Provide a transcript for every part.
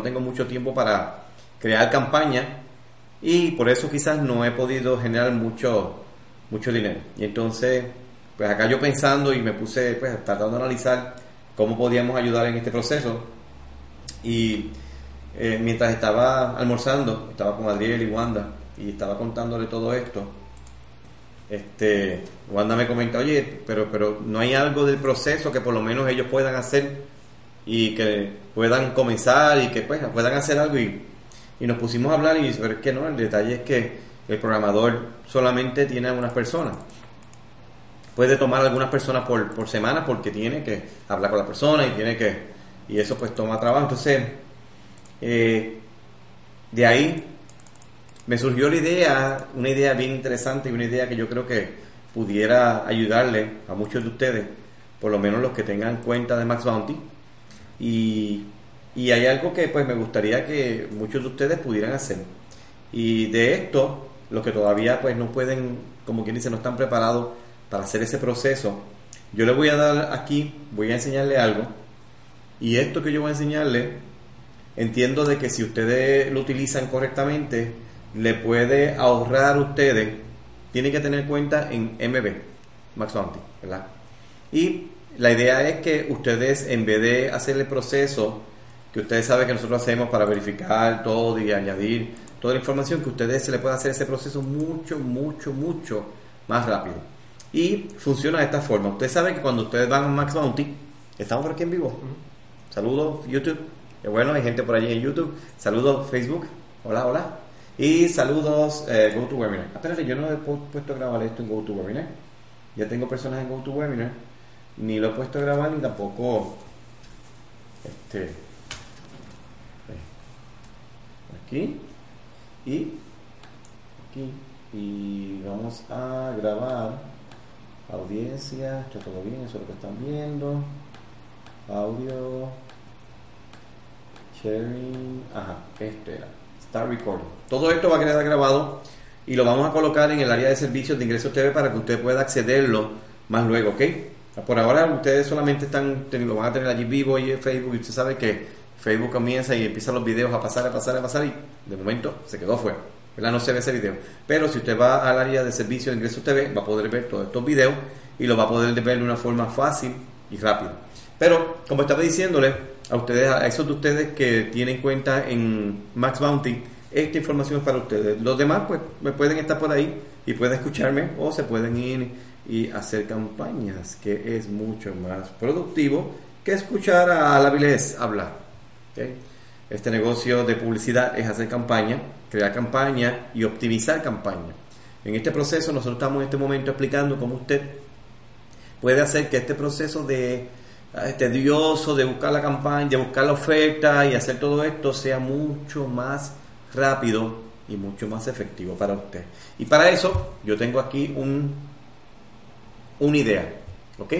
no tengo mucho tiempo para crear campaña y por eso quizás no he podido generar mucho, mucho dinero. Y entonces, pues acá yo pensando y me puse, pues tratando de analizar cómo podíamos ayudar en este proceso. Y eh, mientras estaba almorzando, estaba con Adriel y Wanda y estaba contándole todo esto, este, Wanda me comenta, oye, pero, pero no hay algo del proceso que por lo menos ellos puedan hacer y que puedan comenzar y que pues, puedan hacer algo y, y nos pusimos a hablar y ver que no, el detalle es que el programador solamente tiene a unas personas. Puede tomar algunas personas por, por semana porque tiene que hablar con la persona y tiene que, y eso pues toma trabajo. Entonces, eh, de ahí me surgió la idea, una idea bien interesante y una idea que yo creo que pudiera ayudarle a muchos de ustedes, por lo menos los que tengan cuenta de Max Bounty. Y, y hay algo que pues me gustaría que muchos de ustedes pudieran hacer. Y de esto, los que todavía pues no pueden, como quien dice, no están preparados para hacer ese proceso, yo les voy a dar aquí, voy a enseñarle algo. Y esto que yo voy a enseñarle, entiendo de que si ustedes lo utilizan correctamente, le puede ahorrar a ustedes, tienen que tener cuenta en MB, Max ¿verdad? Y la idea es que ustedes, en vez de hacer el proceso que ustedes saben que nosotros hacemos para verificar todo y añadir toda la información, que ustedes se le pueda hacer ese proceso mucho, mucho, mucho más rápido. Y funciona de esta forma. Ustedes saben que cuando ustedes van a Max Bounty, estamos por aquí en vivo. Saludos YouTube. Bueno, hay gente por allí en YouTube. Saludos Facebook. Hola, hola. Y saludos eh, GoToWebinar. Espérate, yo no he puesto a grabar esto en GoToWebinar. Ya tengo personas en GoToWebinar. Ni lo he puesto a grabar ni tampoco este aquí y aquí. Y vamos a grabar audiencia está todo bien eso es lo que están viendo. Audio sharing ajá este era. Start recording. Todo esto va a quedar grabado y lo vamos a colocar en el área de servicios de ingresos TV para que usted pueda accederlo más luego ok por ahora ustedes solamente están lo van a tener allí vivo y en Facebook y usted sabe que Facebook comienza y empiezan los videos a pasar, a pasar, a pasar y de momento se quedó fuera. ¿verdad? No se ve ese video. Pero si usted va al área de servicio de ingresos TV, va a poder ver todos estos videos y lo va a poder ver de una forma fácil y rápida. Pero, como estaba diciéndole, a ustedes, a esos de ustedes que tienen cuenta en Max Bounty, esta información es para ustedes. Los demás, pues, me pueden estar por ahí y pueden escucharme o se pueden ir y hacer campañas, que es mucho más productivo que escuchar a la vilez hablar. Este negocio de publicidad es hacer campaña, crear campaña y optimizar campaña. En este proceso nosotros estamos en este momento explicando cómo usted puede hacer que este proceso de ah, tedioso de buscar la campaña, de buscar la oferta y hacer todo esto sea mucho más rápido y mucho más efectivo para usted. Y para eso yo tengo aquí un, una idea, ¿ok?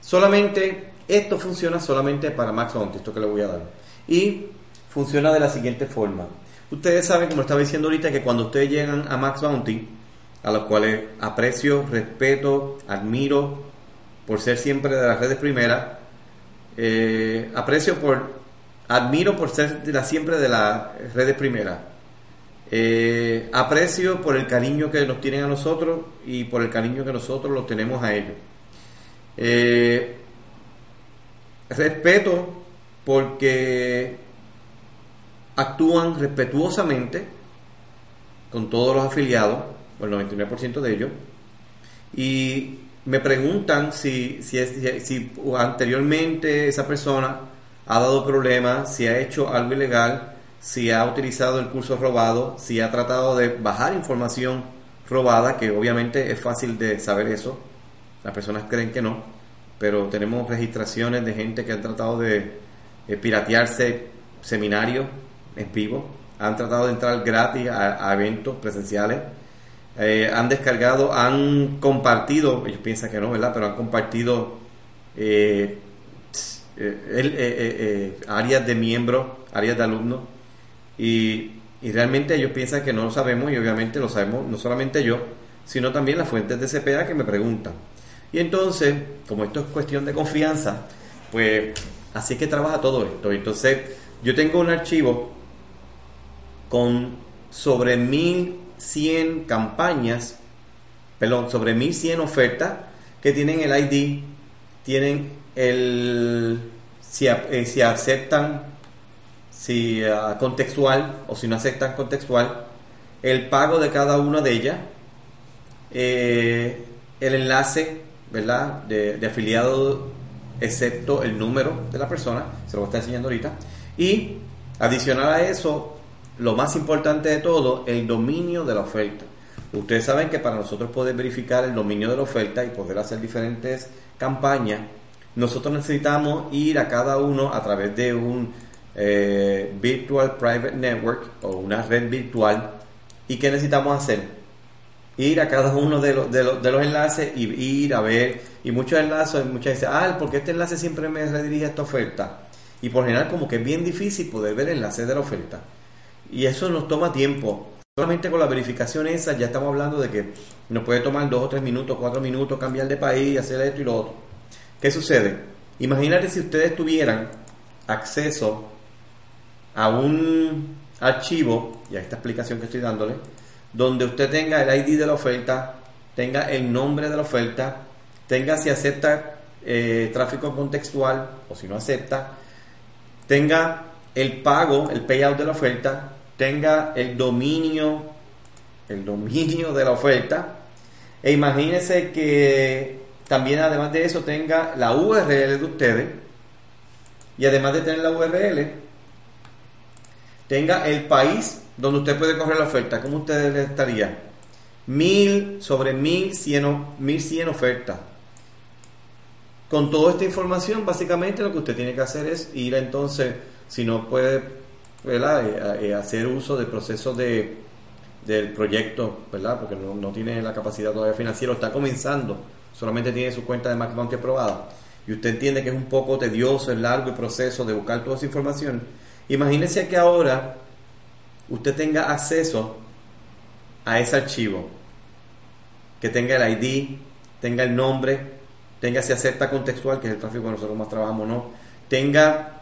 Solamente, esto funciona solamente para Max Bounty, esto que le voy a dar y funciona de la siguiente forma. Ustedes saben, como estaba diciendo ahorita, que cuando ustedes llegan a Max Bounty, a los cuales aprecio, respeto, admiro por ser siempre de las redes primeras, eh, aprecio por, admiro por ser de la, siempre de las redes primeras, eh, aprecio por el cariño que nos tienen a nosotros y por el cariño que nosotros los tenemos a ellos. Eh, respeto porque actúan respetuosamente con todos los afiliados, el 99% de ellos, y me preguntan si, si, si anteriormente esa persona ha dado problemas, si ha hecho algo ilegal, si ha utilizado el curso robado, si ha tratado de bajar información robada, que obviamente es fácil de saber eso, las personas creen que no, pero tenemos registraciones de gente que han tratado de eh, piratearse seminarios en vivo, han tratado de entrar gratis a, eventos presenciales, eh, han descargado, han compartido, ellos piensan que no, ¿verdad? Pero han compartido eh, áreas de miembros, áreas de alumnos, y, y, realmente ellos piensan que no lo sabemos, y obviamente lo sabemos no solamente yo, sino también las fuentes de CPA que me preguntan. Y entonces, como esto es cuestión de confianza, pues Así que trabaja todo esto. Entonces, Yo tengo un archivo con sobre 1100 campañas, perdón, sobre 1100 ofertas que tienen el ID, tienen el si, eh, aceptan si ah, contextual o si no aceptan contextual, el pago de cada una de ellas, eh, el enlace, ¿verdad? De, afiliado, excepto el número de la persona, se lo voy a estar enseñando ahorita, y adicional a eso, lo más importante de todo, el dominio de la oferta. Ustedes saben que para nosotros poder verificar el dominio de la oferta y poder hacer diferentes campañas, nosotros necesitamos ir a cada uno a través de un eh, Virtual Private Network o una red virtual. ¿Y qué necesitamos hacer? Ir a cada uno de los, de los, de los enlaces y ir a ver. Y muchos enlaces, muchas dicen, ah, porque este enlace siempre me redirige a esta oferta. Y por general como que es bien difícil poder ver el enlace de la oferta. Y eso nos toma tiempo. Solamente con la verificación esa ya estamos hablando de que nos puede tomar dos o tres minutos, cuatro minutos cambiar de país, hacer esto y lo otro. ¿Qué sucede? Imagínate si ustedes tuvieran acceso a un archivo, y a esta explicación que estoy dándole, donde usted tenga el ID de la oferta, tenga el nombre de la oferta, tenga si acepta eh, tráfico contextual o si no acepta, tenga el pago, el payout de la oferta, tenga el dominio, el dominio de la oferta, e imagínese que también además de eso tenga la URL de ustedes, y además de tener la URL, tenga el país donde usted puede correr la oferta. ¿Cómo usted estaría? Mil sobre mil cien, mil cien ofertas. Con toda esta información, básicamente lo que usted tiene que hacer es ir entonces, si no puede eh, eh, hacer uso del proceso de, del proyecto, ¿verdad? Porque no, tiene la capacidad todavía financiera, está comenzando, solamente tiene su cuenta de McBounty aprobada. Y usted entiende que es un poco tedioso, es largo el proceso de buscar toda esa información. Imagínese que ahora usted tenga acceso a ese archivo, que tenga el ID, tenga el nombre, tenga si acepta contextual, que es el tráfico que nosotros más trabajamos, ¿no? Tenga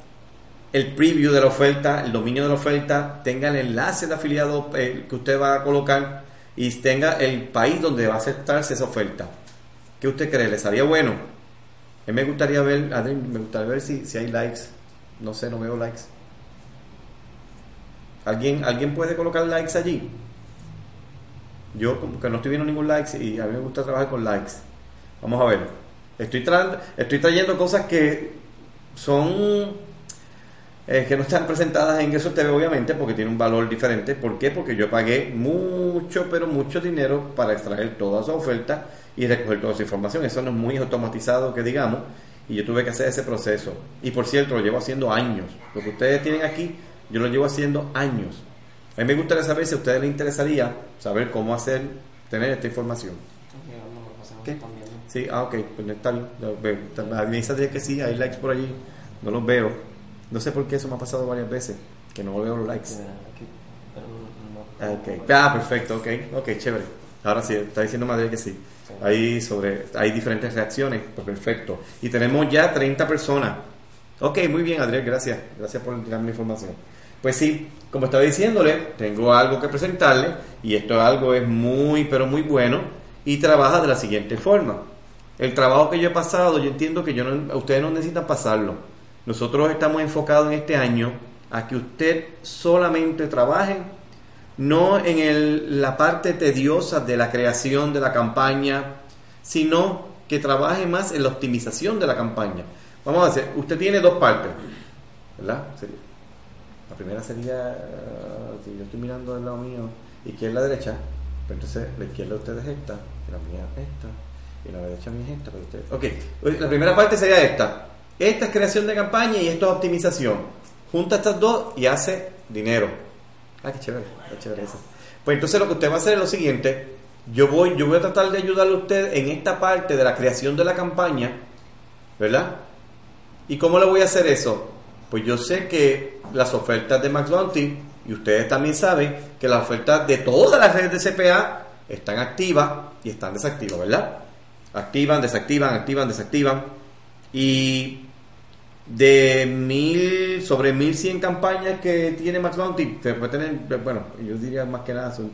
el preview de la oferta, el dominio de la oferta, tenga el enlace de afiliado eh, que usted va a colocar y tenga el país donde va a aceptarse esa oferta. ¿Qué usted cree? ¿Les haría bueno? Me gustaría ver, Adri, me gustaría ver si, si hay likes. No sé, no veo likes. ¿Alguien, ¿Alguien puede colocar likes allí? Yo como que no estoy viendo ningún likes y a mí me gusta trabajar con likes. Vamos a ver. Estoy, estoy trayendo cosas que son eh, que no están presentadas en eso TV obviamente porque tiene un valor diferente. ¿Por qué? Porque yo pagué mucho, pero mucho dinero para extraer toda esa oferta y recoger toda esa información. Eso no es muy automatizado que digamos y yo tuve que hacer ese proceso. Y por cierto, lo llevo haciendo años. Lo que ustedes tienen aquí, yo lo llevo haciendo años. A mí me gustaría saber si a ustedes les interesaría saber cómo hacer, tener esta información. ¿Qué? Sí, ah, ok, pues está bien. Me dice que sí, hay likes por allí, no los veo. No sé por qué eso me ha pasado varias veces, que no veo los likes. Okay. Ah, perfecto, ok, ok, chévere. Ahora sí, está diciendo Madrid que sí. Hay, sobre, hay diferentes reacciones, pues perfecto. Y tenemos ya 30 personas. Ok, muy bien, Adriel, gracias. Gracias por darme la información. Pues sí, como estaba diciéndole, tengo algo que presentarle y esto algo es muy, pero muy bueno y trabaja de la siguiente forma. El trabajo que yo he pasado, yo entiendo que yo no, ustedes no necesitan pasarlo nosotros estamos enfocados en este año a que usted solamente trabaje, no en el, la parte tediosa de la creación de la campaña, sino que trabaje más en la optimización de la campaña. Vamos a hacer, usted tiene dos partes, ¿verdad? La primera sería, si yo estoy mirando del lado mío, izquierda, derecha, pues entonces la izquierda de usted es esta, la mía es esta, y la derecha mía es esta. Ok, la primera parte sería esta. Esta es creación de campaña y esto es optimización. Junta estas dos y hace dinero. Ah, qué chévere, qué chévere eso. Pues entonces lo que usted va a hacer es lo siguiente. Yo voy, yo voy a tratar de ayudarle a usted en esta parte de la creación de la campaña, ¿verdad? ¿Y cómo le voy a hacer eso? Pues yo sé que las ofertas de Max Bounty, y ustedes también saben que las ofertas de todas las redes de CPA están activas y están desactivas, ¿verdad? Activan, desactivan, activan, desactivan. Y de mil, sobre 1100 campañas que tiene McClounty, puede tener, bueno, yo diría más que nada, yo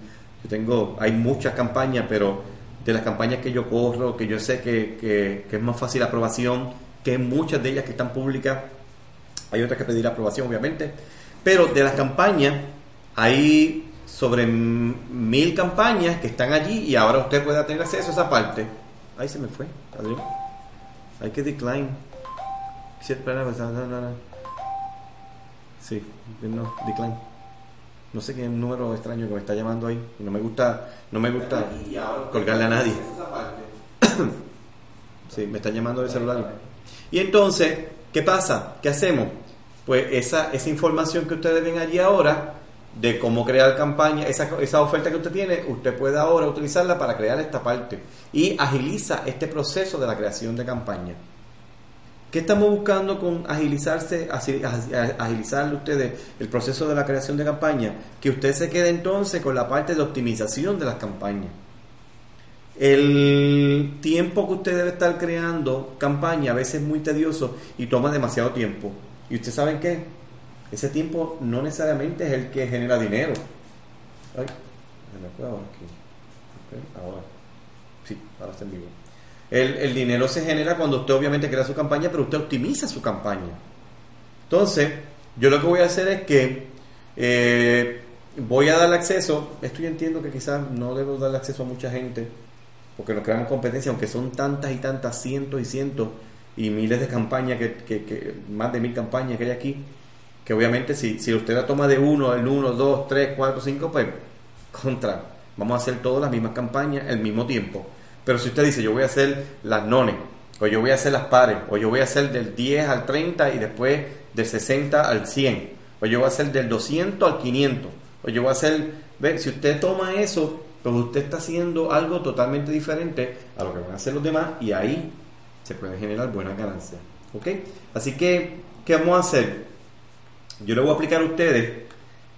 tengo, hay muchas campañas, pero de las campañas que yo corro, que yo sé que, que, que es más fácil la aprobación, que muchas de ellas que están públicas, hay otras que pedir aprobación, obviamente, pero de las campañas, hay sobre mil campañas que están allí y ahora usted puede tener acceso a esa parte. Ahí se me fue, Adrián. Hay que decline. Sí, no, decline. No sé qué número extraño que me está llamando ahí. Y no me gusta, no me gusta colgarle a nadie. sí, me está llamando el celular. Y entonces, ¿qué pasa? ¿Qué hacemos? Pues esa, esa información que ustedes ven allí ahora, de cómo crear campaña, esa, esa oferta que usted tiene, usted puede ahora utilizarla para crear esta parte y agiliza este proceso de la creación de campaña. ¿Qué estamos buscando con agilizarse, agilizarle ustedes el proceso de la creación de campaña? Que usted se quede entonces con la parte de optimización de las campañas. El tiempo que usted debe estar creando campaña a veces es muy tedioso y toma demasiado tiempo. ¿Y usted saben qué? Ese tiempo no necesariamente es el que genera dinero. Vivo. El, dinero se genera cuando usted obviamente crea su campaña, pero usted optimiza su campaña. Entonces, yo lo que voy a hacer es que eh, voy a darle acceso, esto yo entiendo que quizás no debo darle acceso a mucha gente, porque nos creamos competencia, aunque son tantas y tantas, cientos y cientos y miles de campañas, que, más de mil campañas que hay aquí, que obviamente si, si usted la toma de uno, el uno, dos, tres, cuatro, cinco, pues contra, vamos a hacer todas las mismas campañas al mismo tiempo. Pero si usted dice, yo voy a hacer las nones, o yo voy a hacer las pares, o yo voy a hacer del 10 al 30 y después del 60 al 100, o yo voy a hacer del 200 al 500, o yo voy a hacer, ve, si usted toma eso, pues usted está haciendo algo totalmente diferente a lo que van a hacer los demás y ahí se pueden generar buenas ganancias. ¿Ok? Así que, ¿qué vamos a hacer? Yo le voy a aplicar a ustedes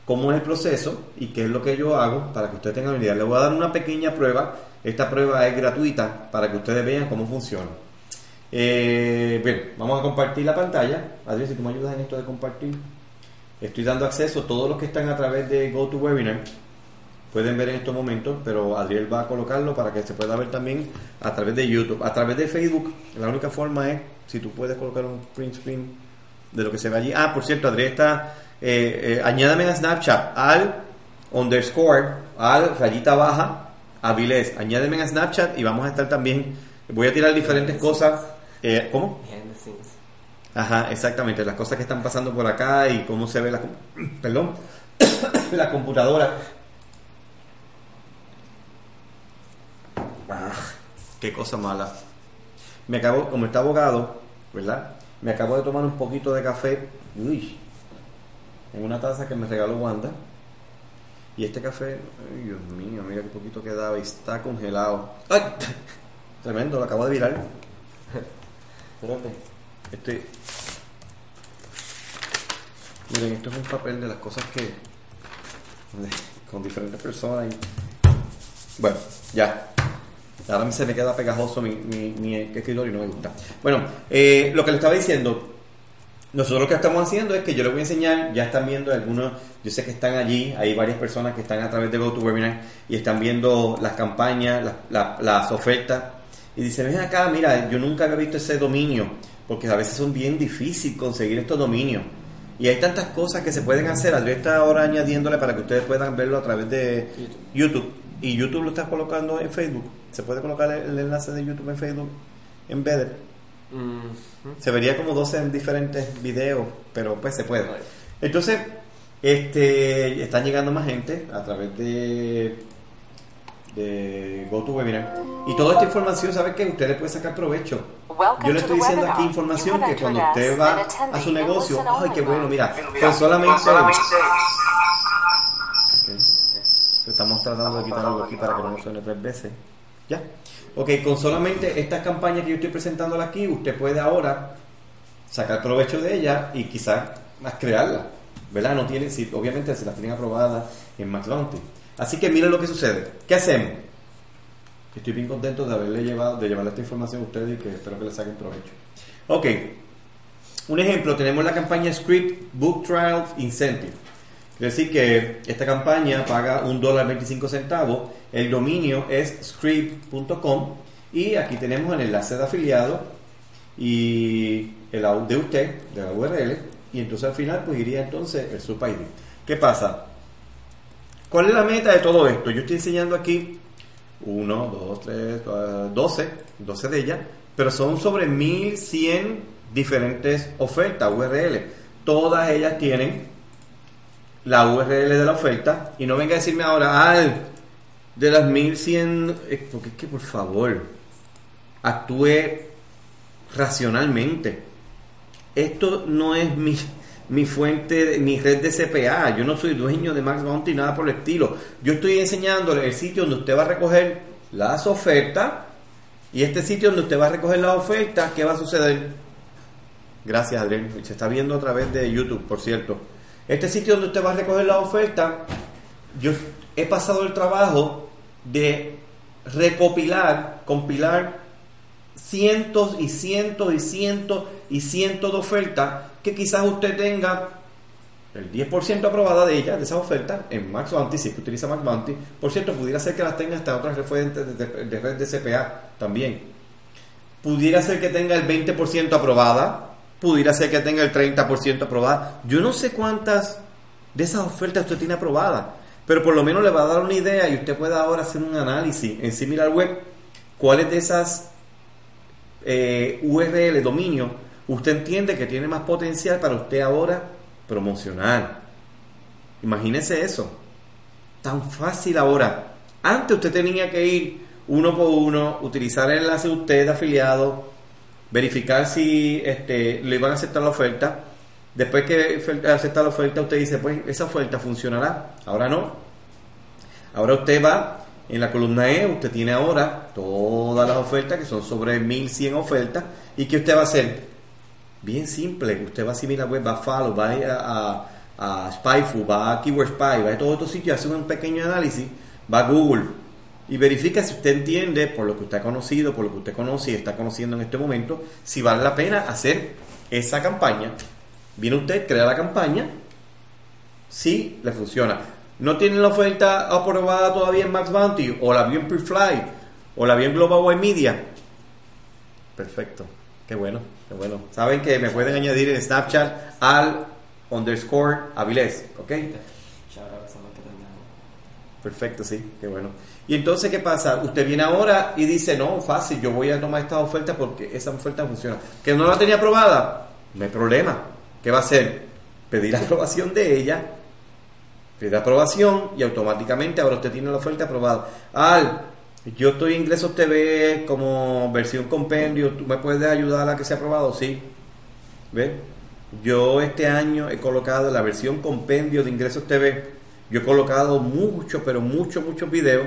cómo es el proceso y qué es lo que yo hago para que ustedes tengan una idea. Le voy a dar una pequeña prueba esta prueba es gratuita para que ustedes vean cómo funciona. Eh, vamos a compartir la pantalla. Adrián, si tú me ayudas en esto de compartir. Estoy dando acceso a todos los que están a través de GoToWebinar. Pueden ver en estos momentos, pero Adriel va a colocarlo para que se pueda ver también a través de YouTube. A través de Facebook, la única forma es si tú puedes colocar un print screen de lo que se ve allí. Ah, por cierto, Adriel está. Eh, eh, añádame a Snapchat al underscore, al rayita baja Avilés, añádeme a Snapchat y vamos a estar también, voy a tirar diferentes cosas. Eh, ¿Cómo? Ajá, exactamente, las cosas que están pasando por acá y cómo se ve la, perdón, la computadora. Ah, qué cosa mala. Me acabo, como está abogado, ¿verdad? Me acabo de tomar un poquito de café, uy, en una taza que me regaló Wanda y este café, ay Dios mío, mira qué poquito quedaba y está congelado. ¡Ay! Tremendo, lo acabo de virar. Espérate. Este. Miren, esto es un papel de las cosas que. con diferentes personas. Y... Bueno, ya. Ahora se me queda pegajoso mi, mi, mi escritorio y no me gusta. Bueno, eh, lo que le estaba diciendo, nosotros lo que estamos haciendo es que yo les voy a enseñar, ya están viendo algunos, yo sé que están allí, hay varias personas que están a través de GoToWebinar y están viendo las campañas, las, ofertas y dicen, ven acá, mira, yo nunca había visto ese dominio, porque a veces son bien difícil conseguir estos dominios. Y hay tantas cosas que se pueden hacer. Andrés está ahora añadiéndole para que ustedes puedan verlo a través de YouTube. Y YouTube lo está colocando en Facebook. Se puede colocar el, enlace de YouTube en Facebook en vez se vería como 12 diferentes videos, pero pues se puede. Entonces, este, están llegando más gente a través de, de GoToWebinar. Y toda esta información, ¿sabe que Usted le puede sacar provecho. Yo le estoy diciendo aquí información que cuando usted va a su negocio, ay, qué bueno, mira, pues solamente... Estamos tratando de quitar algo aquí para que no suene tres veces. ¿Ya? Ok, con solamente estas campañas que yo estoy presentando aquí, usted puede ahora sacar provecho de ella y quizás más crearla. ¿Verdad? No tiene, si, obviamente se las tienen aprobadas en McLaunty. Así que miren lo que sucede. ¿Qué hacemos? Estoy bien contento de haberle llevado, de llevarle esta información a ustedes y que espero que le saquen provecho. Ok. un ejemplo, tenemos la campaña Script Book Trials Incentive. Es decir, que esta campaña paga un dólar 25 centavos. El dominio es script.com y aquí tenemos el enlace de afiliado y el de usted, de la URL. Y entonces al final pues iría entonces el subID. ¿Qué pasa? ¿Cuál es la meta de todo esto? Yo estoy enseñando aquí 1, 2, 3, 12, 12 de ellas, pero son sobre 1100 diferentes ofertas URL. Todas ellas tienen la URL de la oferta y no venga a decirme ahora, al de las 1100, eh, porque es que por favor, actúe racionalmente. Esto no es mi, mi fuente, mi red de CPA. Yo no soy dueño de Max Bounty, nada por el estilo. Yo estoy enseñándole el sitio donde usted va a recoger las ofertas y este sitio donde usted va a recoger las ofertas, ¿qué va a suceder? Gracias, Adrián. Se está viendo a través de YouTube, por cierto. Este sitio donde usted va a recoger la oferta, yo he pasado el trabajo de recopilar, compilar cientos y cientos y cientos y cientos de ofertas que quizás usted tenga el 10% aprobada de ellas, de esas ofertas, en Max Bounty, si utiliza Max Bounty. Por cierto, pudiera ser que las tenga hasta otras referentes de, de, red de CPA también. Pudiera ser que tenga el 20% aprobada, pudiera ser que tenga el 30% aprobada. Yo no sé cuántas de esas ofertas usted tiene aprobadas, pero por lo menos le va a dar una idea y usted puede ahora hacer un análisis en Similar Web. ¿Cuáles de esas eh, URL, dominio, usted entiende que tiene más potencial para usted ahora promocionar? Imagínese eso. Tan fácil ahora. Antes usted tenía que ir uno por uno, utilizar el enlace de usted afiliado, verificar si este, le iban a aceptar la oferta. Después que acepta la oferta, usted dice, pues esa oferta funcionará. Ahora no. Ahora usted va en la columna E, usted tiene ahora todas las ofertas, que son sobre 1100 ofertas. ¿Y qué usted va a hacer? Bien simple. Usted va a Similar Web, va a Follow, va a, a, a Spyfu, va a Keyword Spy, va a todos estos sitios, hace un pequeño análisis, va a Google y verifica si usted entiende, por lo que usted ha conocido, por lo que usted conoce y está conociendo en este momento, si vale la pena hacer esa campaña. Viene usted, crea la campaña, si le funciona. No tiene la oferta aprobada todavía en Max Bounty, o la vio en Prefly, o la vio en Global Wide Media. Perfecto, qué bueno, qué bueno. Saben que me pueden añadir en Snapchat al underscore Avilés, ¿ok? Perfecto, sí, qué bueno. Y entonces, ¿qué pasa? Usted viene ahora y dice, no, fácil, yo voy a tomar esta oferta porque esa oferta funciona. Que no la tenía aprobada, no hay problema. ¿Qué va a hacer? Pedir la aprobación de ella, pedir aprobación y automáticamente ahora usted tiene la oferta aprobada. Al, yo estoy en Ingresos TV como versión compendio, ¿tú me puedes ayudar a que sea aprobado? Sí. ¿Ves? Yo este año he colocado la versión compendio de Ingresos TV yo he colocado muchos, pero muchos, muchos videos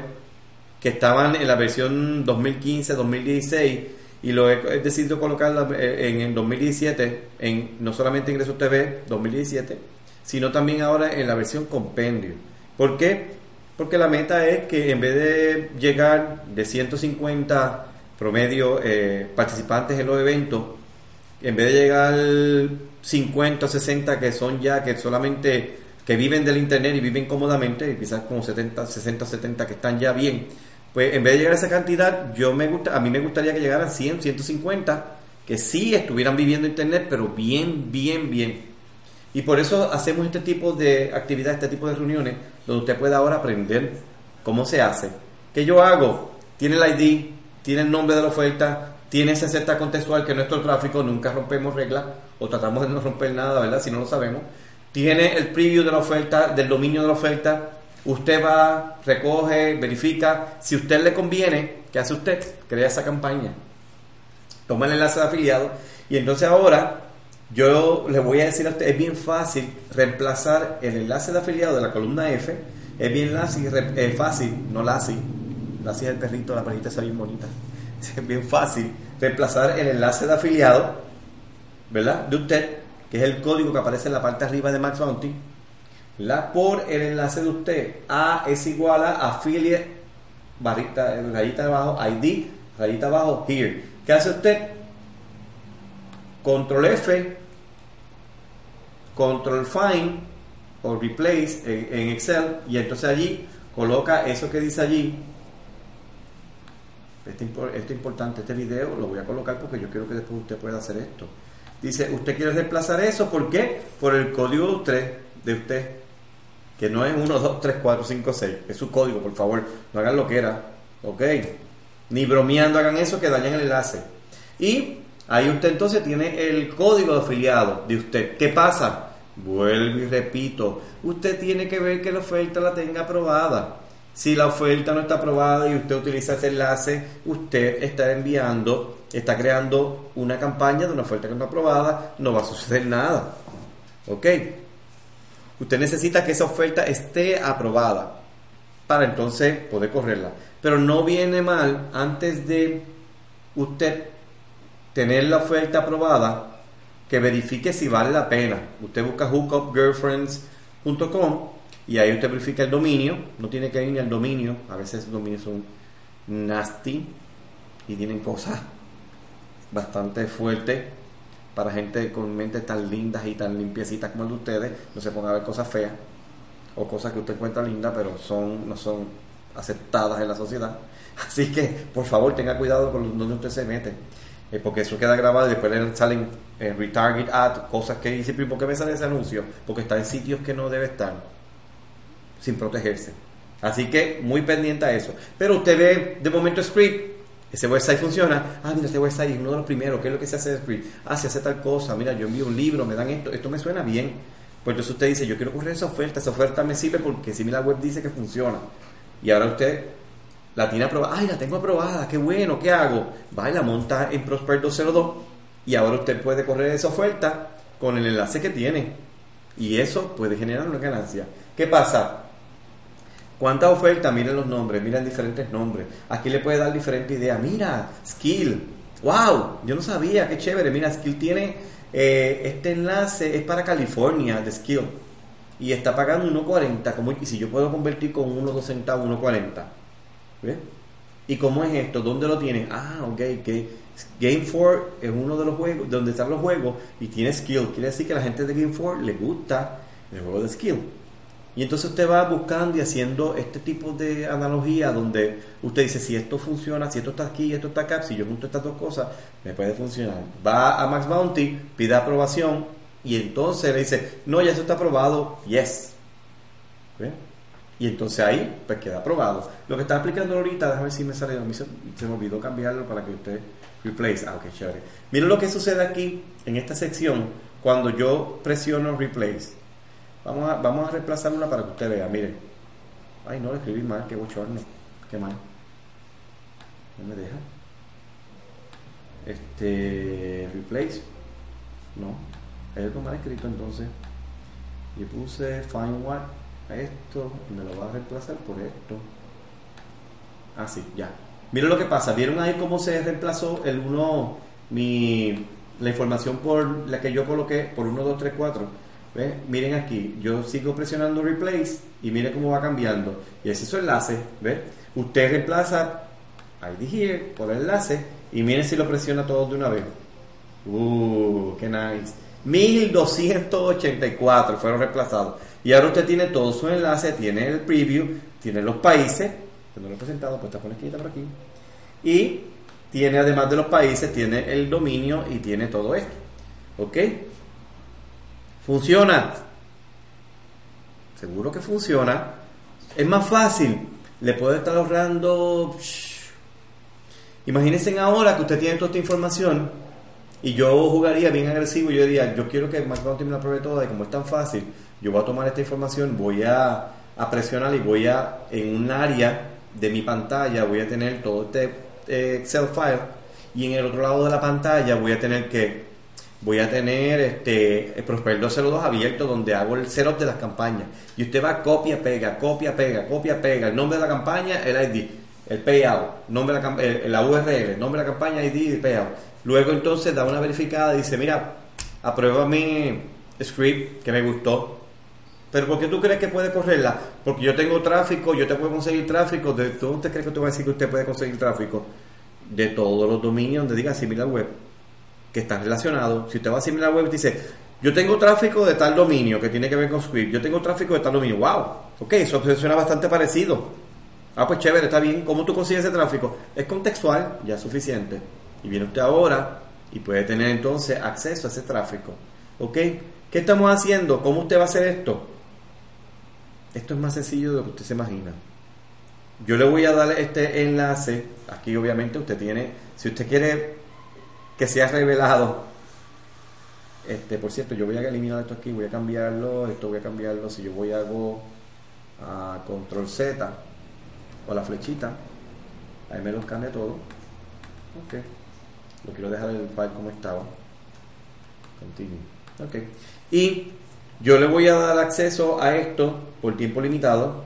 que estaban en la versión 2015-2016 y lo he, decidido colocar en, en 2017, en, no solamente Ingresos TV 2017, sino también ahora en la versión compendio. ¿Por qué? Porque la meta es que en vez de llegar de 150 promedio eh, participantes en los eventos, en vez de llegar 50 o 60 que son ya que solamente que viven del internet y viven cómodamente, quizás como 70, 60, 70 que están ya bien, pues en vez de llegar a esa cantidad, yo me gusta, a mí me gustaría que llegaran 100, 150 que sí estuvieran viviendo internet, pero bien, bien, bien. Y por eso hacemos este tipo de actividades, este tipo de reuniones, donde usted pueda ahora aprender cómo se hace. ¿Qué yo hago? Tiene el ID, tiene el nombre de la oferta, tiene ese Z contextual que nuestro tráfico nunca rompemos reglas o tratamos de no romper nada, ¿verdad? Si no lo sabemos tiene el preview de la oferta, del dominio de la oferta. Usted va, recoge, verifica. Si a usted le conviene, ¿qué hace usted? Crea esa campaña. Toma el enlace de afiliado. Y entonces ahora yo le voy a decir a usted, es bien fácil reemplazar el enlace de afiliado de la columna F. Es bien fácil, fácil, no Lassie. Lassie es el perrito, la perrita está bien bonita. Es bien fácil reemplazar el enlace de afiliado, ¿verdad? De usted que es el código que aparece en la parte arriba de Max Bounty, la por el enlace de usted. A es igual a affiliate, barrita, rayita abajo, ID, rayita abajo, here. ¿Qué hace usted? Control F, control find o replace en, Excel y entonces allí coloca eso que dice allí esto, es importante, este video lo voy a colocar porque yo quiero que después usted pueda hacer esto. Dice, usted quiere reemplazar eso, ¿por qué? Por el código de usted, de usted, que no es 1, 2, 3, 4, 5, 6, es su código, por favor, no hagan lo que era, ¿ok? Ni bromeando hagan eso que dañan el enlace. Y ahí usted entonces tiene el código de afiliado de usted. ¿Qué pasa? Vuelvo y repito, usted tiene que ver que la oferta la tenga aprobada. Si la oferta no está aprobada y usted utiliza ese enlace, usted está enviando, está creando una campaña de una oferta que no está aprobada, no va a suceder nada. ¿Ok? Usted necesita que esa oferta esté aprobada para entonces poder correrla. Pero no viene mal antes de usted tener la oferta aprobada que verifique si vale la pena. Usted busca hookupgirlfriends.com y ahí usted verifica el dominio, no tiene que ir ni al dominio, a veces los dominios son nasty y tienen cosas bastante fuertes para gente con mentes tan lindas y tan limpiecitas como el de ustedes, no se pongan a ver cosas feas o cosas que usted encuentra lindas pero son no son aceptadas en la sociedad. Así que, por favor, tenga cuidado con donde usted se mete. Eh, porque eso queda grabado y después le salen eh, retarget ad, cosas que dice, ¿por qué me sale ese anuncio? Porque está en sitios que no debe estar sin protegerse. Así que muy pendiente a eso. Pero usted ve de momento script, ese website funciona. Ah, mira, este website es uno de los primeros. ¿Qué es lo que se hace? Ah, se hace tal cosa. Mira, yo envío un libro, me dan esto. Esto me suena bien. Pues entonces usted dice, yo quiero correr esa oferta. Esa oferta me sirve porque si la web dice que funciona. Y ahora usted la tiene aprobada. Ay, la tengo aprobada. Qué bueno, ¿qué hago? Va y la monta en Prosper 202. Y ahora usted puede correr esa oferta con el enlace que tiene. Y eso puede generar una ganancia. ¿Qué pasa? ¿Cuántas ofertas? Miren los nombres, miren diferentes nombres. Aquí le puede dar diferente idea. Mira, Skill. ¡Wow! Yo no sabía, qué chévere. Mira, Skill tiene eh, este enlace, es para California, de Skill. Y está pagando 1.40. Como, y si yo puedo convertir con 1.2 centavos, 1.40. ¿Ves? ¿Y cómo es esto? ¿Dónde lo tienen? Ah, ok, que Game 4 es uno de los juegos, donde están los juegos y tiene Skill. Quiere decir que a la gente de Game 4 le gusta el juego de Skill. Y entonces usted va buscando y haciendo este tipo de analogía donde usted dice, si esto funciona, si esto está aquí, esto está acá, si yo junto estas dos cosas, me puede funcionar. Va a Max Bounty, pide aprobación y entonces le dice, no, ya eso está aprobado, yes. Y entonces ahí, pues queda aprobado. Lo que está aplicando ahorita, déjame ver si me sale, a mí se, me olvidó cambiarlo para que usted replace. Ah, ok, chévere. Miren lo que sucede aquí en esta sección cuando yo presiono replace Vamos a, vamos a reemplazar una para que usted vea, mire. Ay, no, le escribí mal, qué bochorno. Qué mal. No me deja. Este. Replace. No. Es algo mal escrito entonces. Y puse find what. Esto. Me lo va a reemplazar por esto. Así, ah, ya. Miren lo que pasa. ¿Vieron ahí cómo se reemplazó el 1? Mi. La información por la que yo coloqué por 1, 2, 3, 4 Miren aquí, yo sigo presionando replace y miren cómo va cambiando. Y ese es su enlace, ¿ves? Usted reemplaza ID here por enlace y miren si lo presiona todo de una vez. Uh, qué nice. 1284 fueron reemplazados. Y ahora usted tiene todo su enlace, tiene el preview, tiene los países, que no lo he presentado, pues está con la esquina por aquí. Y tiene además de los países, tiene el dominio y tiene todo esto. ¿Ok? ¿Funciona? Seguro que funciona. Es más fácil. Le puede estar ahorrando. Imagínense ahora que usted tiene toda esta información y yo jugaría bien agresivo. Yo diría, yo quiero que McDonald's me la pruebe toda y como es tan fácil, yo voy a tomar esta información, voy a, presionar y voy a, en un área de mi pantalla, voy a tener todo este eh, Excel file y en el otro lado de la pantalla voy a tener que voy a tener este Prosper 202 abierto donde hago el setup de las campañas. Y usted va copia, pega, copia, pega, copia, pega, el nombre de la campaña, el ID, el payout, nombre de la, el, la URL, nombre de la campaña, ID y payout. Luego entonces da una verificada y dice, mira, aprueba mi script que me gustó. Pero ¿por qué tú crees que puede correrla? Porque yo tengo tráfico, yo te puedo conseguir tráfico. ¿De dónde usted cree que te va a decir que usted puede conseguir tráfico? De todos los dominios donde diga similar web que están relacionados. Si usted va a similar web y dice, Yo tengo tráfico de tal dominio que tiene que ver con script. Yo tengo tráfico de tal dominio. ¡Wow! Ok, eso suena bastante parecido. Ah, pues chévere, está bien. ¿Cómo tú consigues ese tráfico? Es contextual, ya es suficiente. Y viene usted ahora y puede tener entonces acceso a ese tráfico. ¿Ok? ¿Qué estamos haciendo? ¿Cómo usted va a hacer esto? Esto es más sencillo de lo que usted se imagina. Yo le voy a dar este enlace. Aquí obviamente usted tiene, si usted quiere que sea revelado este, por cierto, yo voy a eliminar esto aquí, voy a cambiarlo, esto voy a cambiarlo, si yo voy a hago a control Z o la flechita, ahí me los cambia todo. Ok. Lo quiero dejar el file como estaba. Continue. Ok. Y yo le voy a dar acceso a esto por tiempo limitado,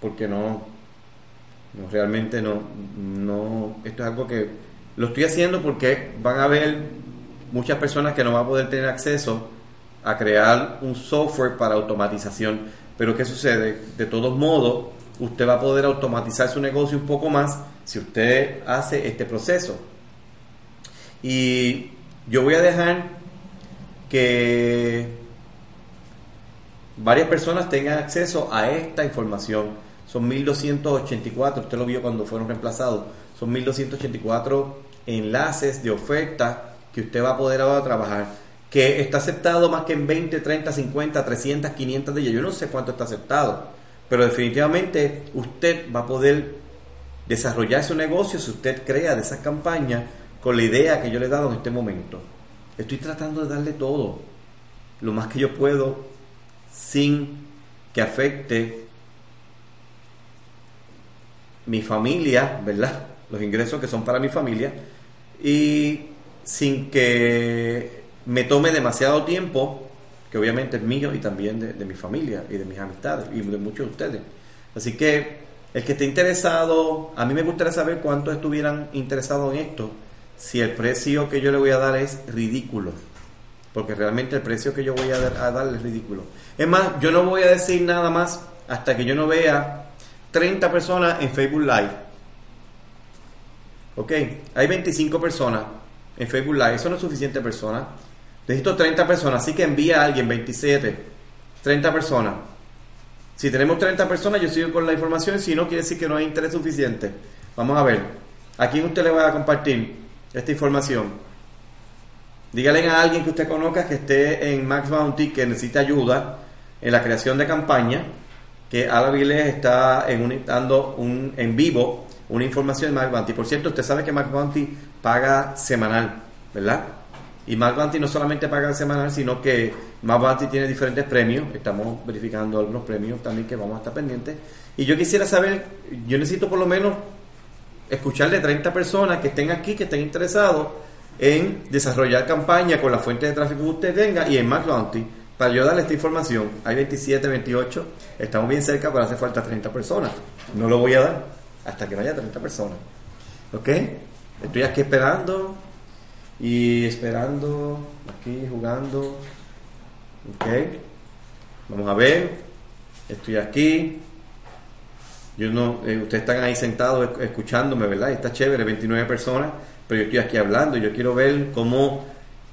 porque no, no realmente no, no, esto es algo que lo estoy haciendo porque van a ver muchas personas que no van a poder tener acceso a crear un software para automatización. Pero ¿qué sucede? De todos modos, usted va a poder automatizar su negocio un poco más si usted hace este proceso. Y yo voy a dejar que varias personas tengan acceso a esta información. Son 1284, usted lo vio cuando fueron reemplazados. Son 1284 enlaces de oferta que usted va a poder ahora trabajar, que está aceptado más que en 20, 30, 50, 300, 500 de ellas. Yo no sé cuánto está aceptado, pero definitivamente usted va a poder desarrollar su negocio si usted crea de esas campañas con la idea que yo le he dado en este momento. Estoy tratando de darle todo, lo más que yo puedo, sin que afecte mi familia, ¿verdad? Los ingresos que son para mi familia. Y sin que me tome demasiado tiempo, que obviamente es mío y también de, mi familia y de mis amistades y de muchos de ustedes. Así que el que esté interesado, a mí me gustaría saber cuántos estuvieran interesados en esto, si el precio que yo le voy a dar es ridículo, porque realmente el precio que yo voy a, dar, a darle es ridículo. Es más, yo no voy a decir nada más hasta que yo no vea 30 personas en Facebook Live. Ok, hay 25 personas en Facebook Live. Eso no es suficiente personas. Necesito 30 personas, así que envía a alguien, 27, 30 personas. Si tenemos 30 personas, yo sigo con la información, si no, quiere decir que no hay interés suficiente. Vamos a ver. ¿A quién usted le va a compartir esta información? Dígale a alguien que usted conozca que esté en Max Bounty, que necesita ayuda en la creación de campaña, que Ala Viles está en dando un, en vivo una información de Max Bounty. Por cierto, usted sabe que Max Bounty paga semanal, ¿verdad? Y Mark no solamente paga semanal, sino que Mark tiene diferentes premios. Estamos verificando algunos premios también que vamos a estar pendientes. Y yo quisiera saber, yo necesito por lo menos escuchar de 30 personas que estén aquí, que estén interesados en desarrollar campaña con la fuente de tráfico que usted tenga y en Mark para yo darle esta información. Hay 27, 28, estamos bien cerca, pero hace falta 30 personas. No lo voy a dar hasta que no haya 30 personas. ¿Ok? Estoy aquí esperando y esperando, aquí jugando. Ok. Vamos a ver. Estoy aquí. Yo no, eh, ustedes están ahí sentados escuchándome, ¿verdad? Está chévere, 29 personas, pero yo estoy aquí hablando y yo quiero ver cómo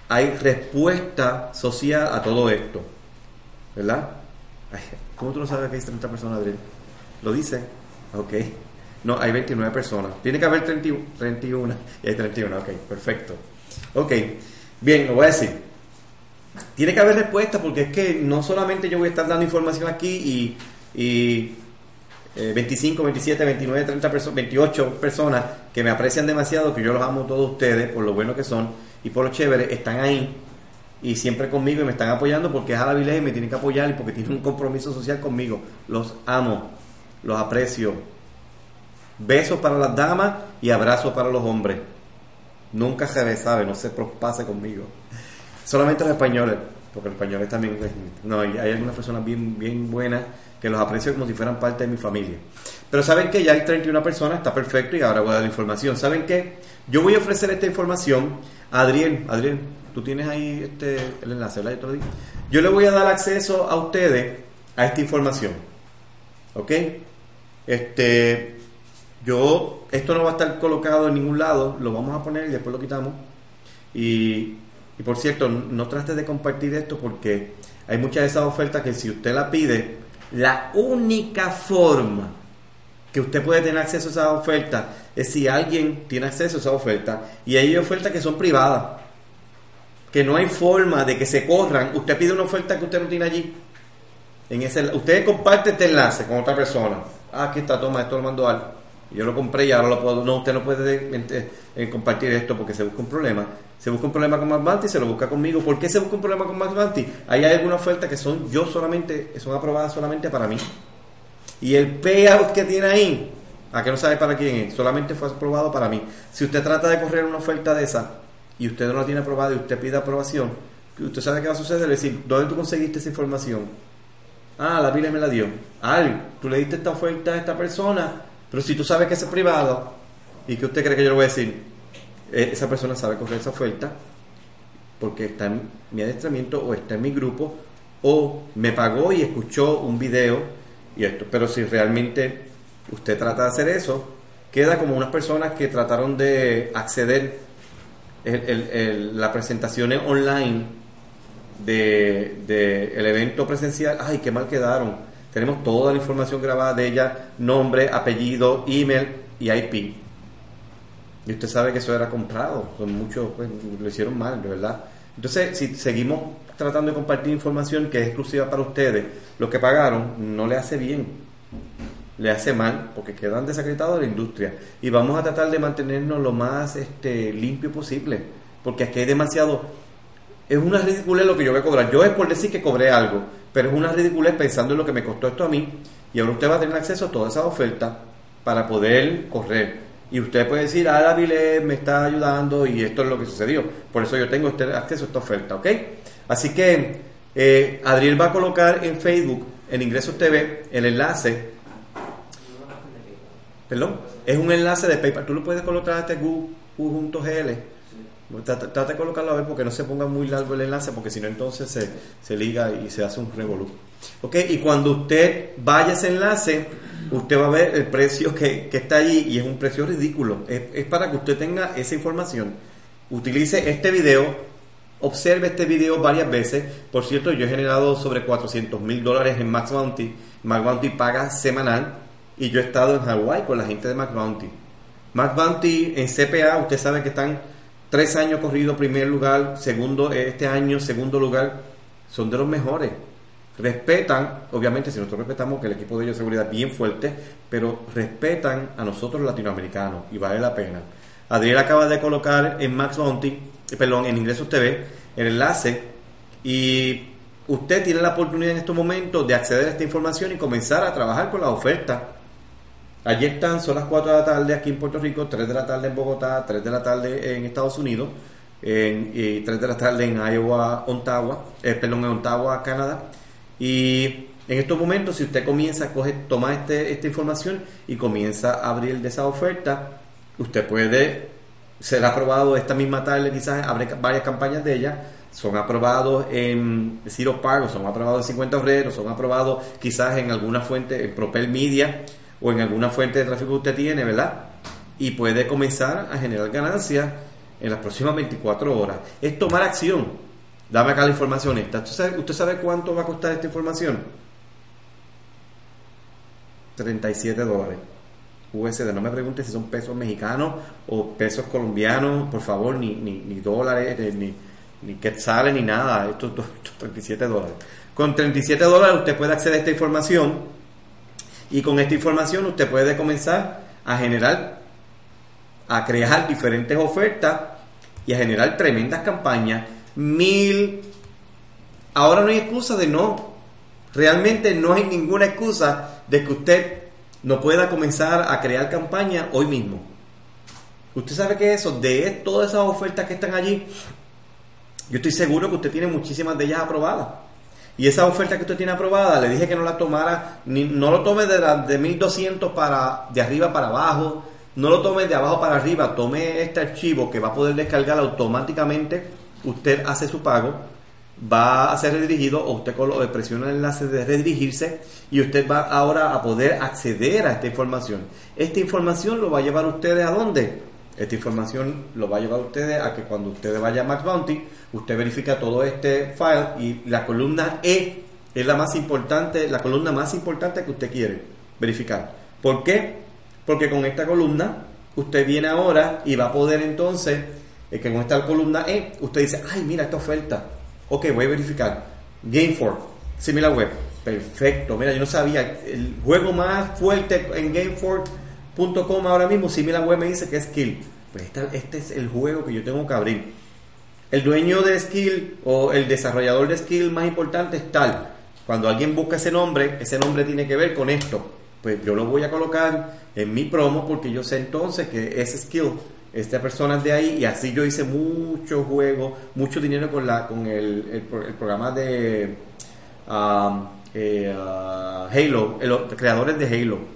hay respuesta social a todo esto. ¿Verdad? ¿Cómo tú no sabes que hay 30 personas, Adriel? ¿Lo dice? Ok. No, hay 29 personas. Tiene que haber 31 y hay 31. Ok, perfecto. Ok, bien, lo voy a decir. Tiene que haber respuesta porque es que no solamente yo voy a estar dando información aquí y, 25, 27, 29, 30 personas, 28 personas que me aprecian demasiado, que yo los amo todos ustedes por lo bueno que son y por lo chévere, están ahí y siempre conmigo y me están apoyando porque es a la y me tienen que apoyar y porque tienen un compromiso social conmigo. Los amo, los aprecio Besos para las damas y abrazos para los hombres. Nunca se sabe, no se pase conmigo. Solamente los españoles, porque los españoles también. Pues, no, hay, algunas personas bien, bien buenas que los aprecio como si fueran parte de mi familia. Pero saben que ya hay 31 personas, está perfecto y ahora voy a dar la información. ¿Saben qué? Yo voy a ofrecer esta información a Adriel. Adriel, tú tienes ahí este, el enlace, ¿verdad? Yo, Yo le voy a dar acceso a ustedes a esta información. ¿Ok? Este, yo, esto no va a estar colocado en ningún lado, lo vamos a poner y después lo quitamos. Y por cierto, no trate de compartir esto porque hay muchas de esas ofertas que si usted la pide, la única forma que usted puede tener acceso a esa oferta es si alguien tiene acceso a esa oferta. Y hay ofertas que son privadas, que no hay forma de que se corran. Usted pide una oferta que usted no tiene allí. En ese, usted comparte este enlace con otra persona. Ah, aquí está, toma, esto lo mando al. Yo lo compré y ahora lo puedo. No, usted no puede eh, eh, compartir esto porque se busca un problema. Se busca un problema con McBanty, se lo busca conmigo. ¿Por qué se busca un problema con McBanty? Ahí hay alguna oferta que son yo solamente, son aprobadas solamente para mí. Y el payout que tiene ahí, a que no sabe para quién es, solamente fue aprobado para mí. Si usted trata de correr una oferta de esa y usted no la tiene aprobada y usted pide aprobación, usted sabe qué va a suceder, es decir, ¿dónde tú conseguiste esa información? Ah, la Biblia me la dio. Al, tú le diste esta oferta a esta persona, pero si tú sabes que es privado, ¿y que usted cree que yo le voy a decir? Eh, esa persona sabe coger esa oferta porque está en mi adiestramiento o está en mi grupo o me pagó y escuchó un video y esto. Pero si realmente usted trata de hacer eso, queda como unas personas que trataron de acceder el, las presentaciones online de, de, el evento presencial, ay, qué mal quedaron. Tenemos toda la información grabada de ella, nombre, apellido, email y IP. Y usted sabe que eso era comprado, son muchos, pues, lo hicieron mal, de verdad. Entonces, si seguimos tratando de compartir información que es exclusiva para ustedes, lo que pagaron no le hace bien, le hace mal, porque quedan desacreditados de la industria. Y vamos a tratar de mantenernos lo más este, limpio posible, porque aquí hay demasiado es una ridiculez lo que yo voy a cobrar. Yo es por decir que cobré algo, pero es una ridiculez pensando en lo que me costó esto a mí. Y ahora usted va a tener acceso a toda esa oferta para poder correr. Y usted puede decir, ah, la me está ayudando y esto es lo que sucedió. Por eso yo tengo este acceso a esta oferta, ¿ok? Así que eh, Adriel va a colocar en Facebook, en Ingresos TV, el enlace. Perdón, es un enlace de PayPal. Tú lo puedes colocar a este Trata, de colocarlo a ver porque no se ponga muy largo el enlace, porque si no, entonces se, se, liga y se hace un revolú. ¿Ok? Y cuando usted vaya a ese enlace, usted va a ver el precio que, que está allí y es un precio ridículo. Es, es, para que usted tenga esa información. Utilice este video, observe este video varias veces. Por cierto, yo he generado sobre 400 mil dólares en Max Bounty. Max Bounty paga semanal y yo he estado en Hawaii con la gente de Max Bounty. Max Bounty en CPA, usted sabe que están Tres años corrido primer lugar, segundo este año segundo lugar, son de los mejores. Respetan, obviamente si nosotros respetamos que el equipo de ellos de seguridad es bien fuerte, pero respetan a nosotros latinoamericanos y vale la pena. Adriel acaba de colocar en Max Bounty, eh, perdón, en Ingresos TV, el enlace y usted tiene la oportunidad en estos momentos de acceder a esta información y comenzar a trabajar con la oferta Allí están, son las 4 de la tarde aquí en Puerto Rico, 3 de la tarde en Bogotá, 3 de la tarde en Estados Unidos, y 3 de la tarde en Iowa, Ontario, eh, perdón, en Ontario, Canadá. Y en estos momentos, si usted comienza a coger, toma este, esta información y comienza a abrir de esa oferta, usted puede ser aprobado esta misma tarde, quizás abre varias campañas de ella, son aprobados en Zero Park, son aprobados en 50 obreros, son aprobados quizás en alguna fuente, en Propel Media, o en alguna fuente de tráfico que usted tiene, ¿verdad? Y puede comenzar a generar ganancias en las próximas 24 horas. Es tomar acción. Dame acá la información esta. ¿Usted sabe, cuánto va a costar esta información? 37 dólares. USD. No me pregunte si son pesos mexicanos o pesos colombianos, por favor, ni, ni, dólares, eh, ni, ni quetzales, ni nada. Esto, esto, esto 37 dólares. Con 37 dólares usted puede acceder a esta información y con esta información usted puede comenzar a generar, a crear diferentes ofertas y a generar tremendas campañas. Mil. Ahora no hay excusa de no. Realmente no hay ninguna excusa de que usted no pueda comenzar a crear campañas hoy mismo. Usted sabe que eso, de todas esas ofertas que están allí, yo estoy seguro que usted tiene muchísimas de ellas aprobadas. Y esa oferta que usted tiene aprobada, le dije que no la tomara, ni, no lo tome de, la, de 1200 para, de arriba para abajo, no lo tome de abajo para arriba, tome este archivo que va a poder descargar automáticamente, usted hace su pago, va a ser redirigido o usted eh, presiona el enlace de redirigirse y usted va ahora a poder acceder a esta información. Esta información lo va a llevar ustedes a dónde? Esta información lo va a llevar a ustedes a que cuando ustedes vayan a Max Bounty, usted verifica todo este file y la columna E es la más importante, la columna más importante que usted quiere verificar. ¿Por qué? Porque con esta columna usted viene ahora y va a poder entonces, es que con esta columna E, usted dice, ay, mira esta oferta. Ok, voy a verificar. Game4, similar web. Perfecto, mira, yo no sabía, el juego más fuerte en Game4.com ahora mismo, similar web me dice que es Skill. Pues este es el juego que yo tengo que abrir. El dueño de Skill o el desarrollador de Skill más importante es tal. Cuando alguien busca ese nombre, ese nombre tiene que ver con esto. Pues yo lo voy a colocar en mi promo porque yo sé entonces que ese skill, esta persona es de ahí y así yo hice mucho juego, mucho dinero con, la, con el, el, programa de um, eh, uh, Halo, los creadores de Halo.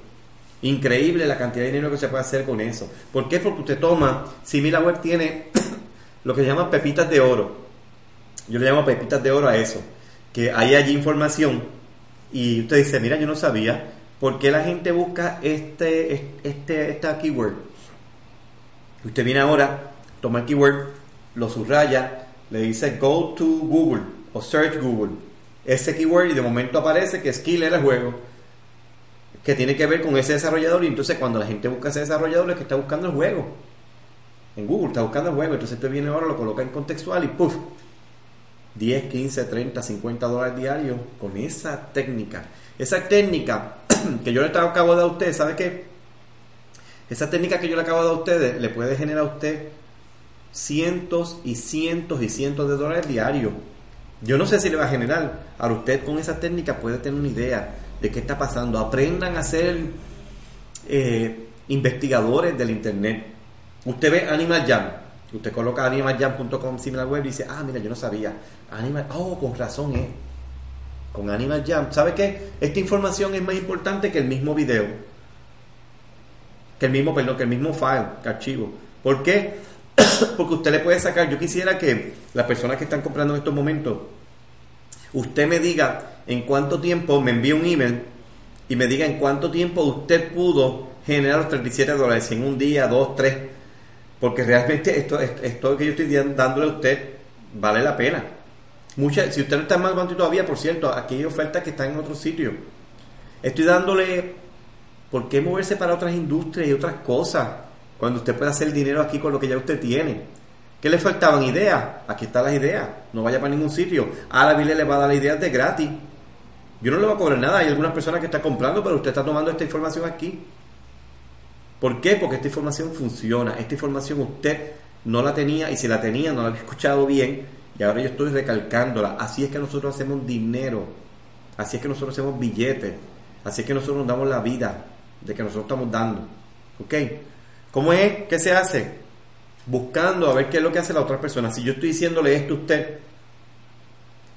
Increíble la cantidad de dinero que se puede hacer con eso. ¿Por qué? Porque usted toma, si web tiene lo que se llama pepitas de oro. Yo le llamo pepitas de oro a eso que hay allí información y usted dice, mira, yo no sabía por qué la gente busca este, este, esta keyword. Usted viene ahora, toma el keyword, lo subraya, le dice go to Google o search Google. Ese keyword y de momento aparece que skill era el juego que tiene que ver con ese desarrollador y entonces cuando la gente busca ese desarrollador es que está buscando el juego. En Google está buscando el juego, entonces usted viene ahora, lo coloca en contextual y ¡puf! 10, 15, 30, 50 dólares diarios con esa técnica. Esa técnica que yo le acabo de dar a usted, ¿sabe qué? Esa técnica que yo le acabo de dar a ustedes le puede generar a usted cientos y cientos y cientos de dólares diarios. Yo no sé si le va a generar. Ahora usted con esa técnica puede tener una idea de qué está pasando. Aprendan a ser eh, investigadores del Internet. Usted ve Animal Jam Usted coloca animaljam.com similar web y dice, ah, mira, yo no sabía. Animal, oh, con razón, ¿eh? Con Animal Jam. ¿Sabe qué? Esta información es más importante que el mismo video. Que el mismo, perdón, que el mismo file, que archivo. ¿Por qué? Porque usted le puede sacar. Yo quisiera que las personas que están comprando en estos momentos, usted me diga en cuánto tiempo me envíe un email y me diga en cuánto tiempo usted pudo generar los 37 dólares en un día, dos, tres porque realmente esto, esto que yo estoy dándole a usted vale la pena. Mucha, si usted no está en más todavía, por cierto, aquí hay ofertas que están en otros sitios. Estoy dándole, ¿por qué moverse para otras industrias y otras cosas? Cuando usted puede hacer dinero aquí con lo que ya usted tiene. ¿Qué le faltaban? Ideas. Aquí están las ideas. No vaya para ningún sitio. A la Biblia le va a dar las ideas de gratis. Yo no le voy a cobrar nada. Hay algunas personas que están comprando, pero usted está tomando esta información aquí. ¿Por qué? Porque esta información funciona. Esta información usted no la tenía y si la tenía no la había escuchado bien y ahora yo estoy recalcándola. Así es que nosotros hacemos dinero. Así es que nosotros hacemos billetes. Así es que nosotros nos damos la vida de que nosotros estamos dando. ¿Ok? ¿Cómo es? ¿Qué se hace? Buscando a ver qué es lo que hace la otra persona. Si yo estoy diciéndole esto a usted,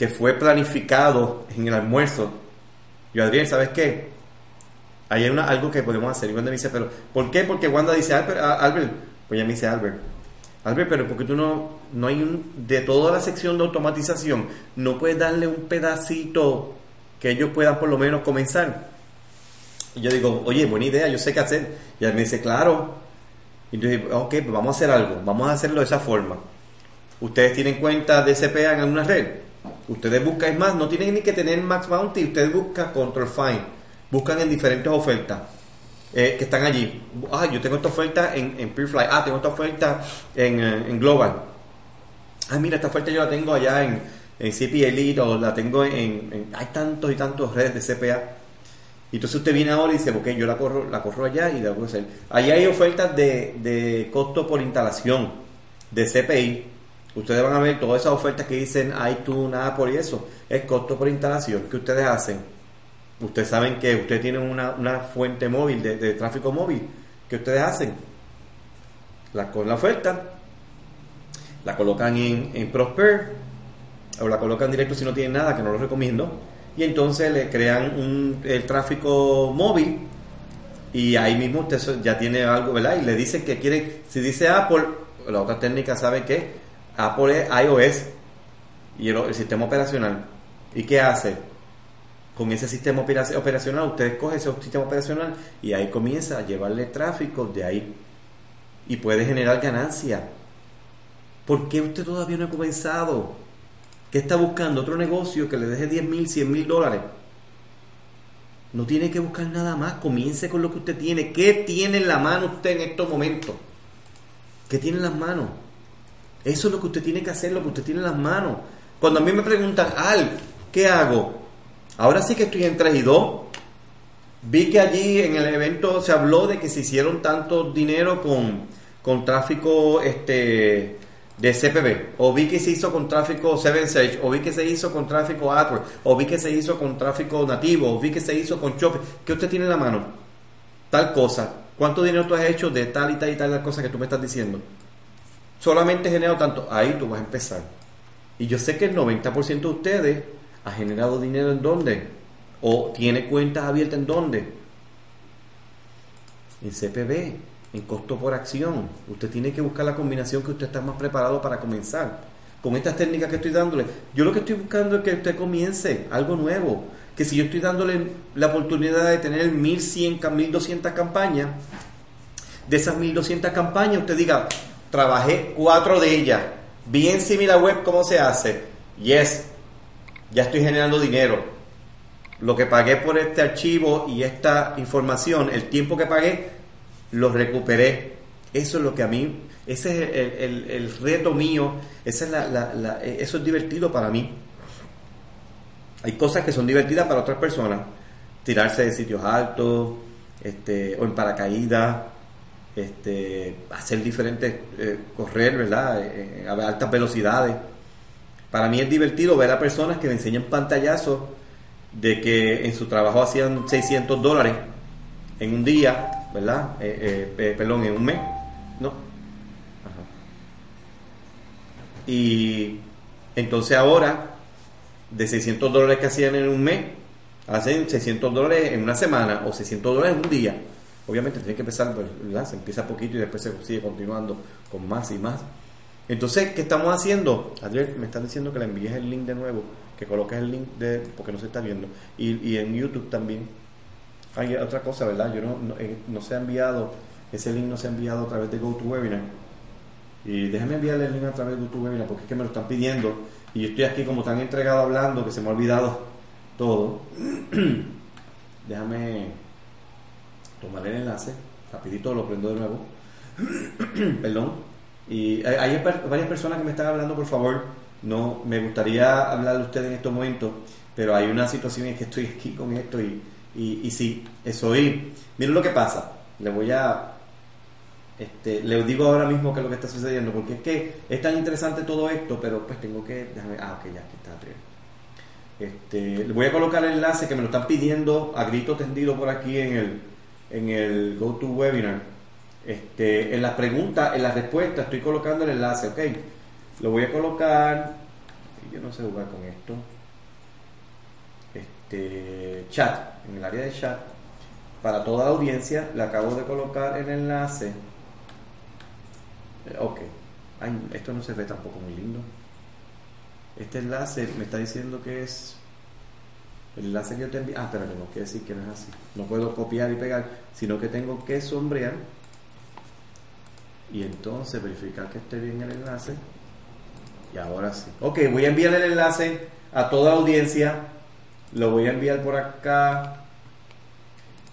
que fue planificado en el almuerzo, yo Adrián, ¿sabes qué? Hay algo que podemos hacer. Y Wanda me dice, pero ¿por qué? Porque Wanda dice, Albert, Albert pues ya me dice Albert. Albert, pero porque tú no, no hay un, de toda la sección de automatización, no puedes darle un pedacito que ellos puedan por lo menos comenzar. Y yo digo, oye, buena idea, yo sé qué hacer. Y él me dice, claro. Y yo ok, pues vamos a hacer algo, vamos a hacerlo de esa forma. Ustedes tienen cuenta de CPA en alguna red. Ustedes buscan, más, no tienen ni que tener Max Bounty, ustedes buscan Control Find buscan en diferentes ofertas eh, que están allí. Ah, yo tengo esta oferta en, en PeerFly. Ah, tengo esta oferta en, eh, en, Global. Ah, mira, esta oferta yo la tengo allá en, en CPA Elite o la tengo en, Hay tantos y tantos redes de CPA. Y entonces usted viene ahora y dice, ok, yo la corro, la corro allá y la puedo hacer. Allá hay ofertas de, de costo por instalación de CPI. Ustedes van a ver todas esas ofertas que dicen iTunes, Apple y eso. Es costo por instalación que ustedes hacen Ustedes saben que ustedes tienen una, fuente móvil de, tráfico móvil que ustedes hacen. La, con la oferta, la colocan en, en Prosper o la colocan directo si no tienen nada, que no lo recomiendo. Y entonces le crean un, el tráfico móvil y ahí mismo usted ya tiene algo, ¿verdad? Y le dice que quiere, si dice Apple, la otra técnica sabe que Apple iOS y el sistema operacional. ¿Y qué hace? con ese sistema operacional, usted coge ese sistema operacional y ahí comienza a llevarle tráfico de ahí. y puede generar ganancia. ¿Por qué usted todavía no ha comenzado? ¿Qué está buscando? Otro negocio que le deje 10 mil, 100 mil dólares. No tiene que buscar nada más. Comience con lo que usted tiene. ¿Qué tiene en la mano usted en estos momentos? ¿Qué tiene en las manos? Eso es lo que usted tiene que hacer, lo que usted tiene en las manos. Cuando a mí me preguntan, Al, ¿qué hago? Ahora sí que estoy en 3 y 2. Vi que allí en el evento se habló de que se hicieron tanto dinero con, con tráfico este, de CPB, o vi que se hizo con tráfico 7 o vi que se hizo con tráfico AdWords, o vi que se hizo con tráfico nativo, o vi que se hizo con Shopee. ¿Qué usted tiene en la mano? Tal cosa. ¿Cuánto dinero tú has hecho de tal y tal y tal las cosas que tú me estás diciendo? Solamente he generado tanto. Ahí tú vas a empezar. Y yo sé que el 90% de ustedes ha generado dinero en dónde? ¿O tiene cuentas abiertas en dónde? En CPB, en costo por acción. Usted tiene que buscar la combinación que usted está más preparado para comenzar. Con estas técnicas que estoy dándole, yo lo que estoy buscando es que usted comience algo nuevo. Que si yo estoy dándole la oportunidad de tener 1100, 1200 campañas, de esas 1200 campañas, usted diga, trabajé cuatro de ellas, vi encima la web cómo se hace. Yes, ya estoy generando dinero lo que pagué por este archivo y esta información, el tiempo que pagué, lo recuperé. Eso es lo que a mí, ese es el, reto mío, esa es la, eso es divertido para mí. Hay cosas que son divertidas para otras personas, tirarse de sitios altos, este, o en paracaídas, este, hacer diferentes, eh, correr, ¿verdad? Eh, a altas velocidades. Para mí es divertido ver a personas que me enseñan pantallazos de que en su trabajo hacían 600 dólares en un día, ¿verdad? Eh, eh, perdón, en un mes, ¿no? Y entonces ahora, de 600 dólares que hacían en un mes, hacen 600 dólares en una semana o 600 dólares en un día. Obviamente tiene que empezar, pues, ¿verdad? Se empieza poquito y después se sigue continuando con más y más. Entonces, ¿qué estamos haciendo? Adriel, me están diciendo que le envíes el link de nuevo que coloques el link de porque no se está viendo y, en YouTube también hay otra cosa verdad yo no, eh, no, se ha enviado ese link no se ha enviado a través de GoToWebinar y déjame enviarle el link a través de GoToWebinar porque es que me lo están pidiendo y yo estoy aquí como tan entregado hablando que se me ha olvidado todo déjame tomar el enlace rapidito lo prendo de nuevo. Perdón. Y hay varias personas que me están hablando por favor. No me gustaría hablar de usted en estos momentos, pero hay una situación en que estoy aquí con esto y, y, sí, eso y miren lo que pasa, le voy a este, le digo ahora mismo qué es lo que está sucediendo, porque es que es tan interesante todo esto, pero pues tengo que, déjame, ah, ok, ya, aquí está Este, le voy a colocar el enlace que me lo están pidiendo a grito tendido por aquí en el, en el GoToWebinar. Este, en las preguntas, en las respuestas, estoy colocando el enlace, ok. Lo voy a colocar, yo no sé jugar con esto, este chat, en el área de chat, para toda la audiencia, le acabo de colocar el enlace. Eh, ok, esto no se ve tampoco muy lindo. Este enlace me está diciendo que es el enlace que yo te envío. Ah, pero no quiere decir que no es así. No puedo copiar y pegar, sino que tengo que sombrear y entonces verificar que esté bien el enlace y ahora sí. Ok, voy a enviar el enlace a toda audiencia. Lo voy a enviar por acá.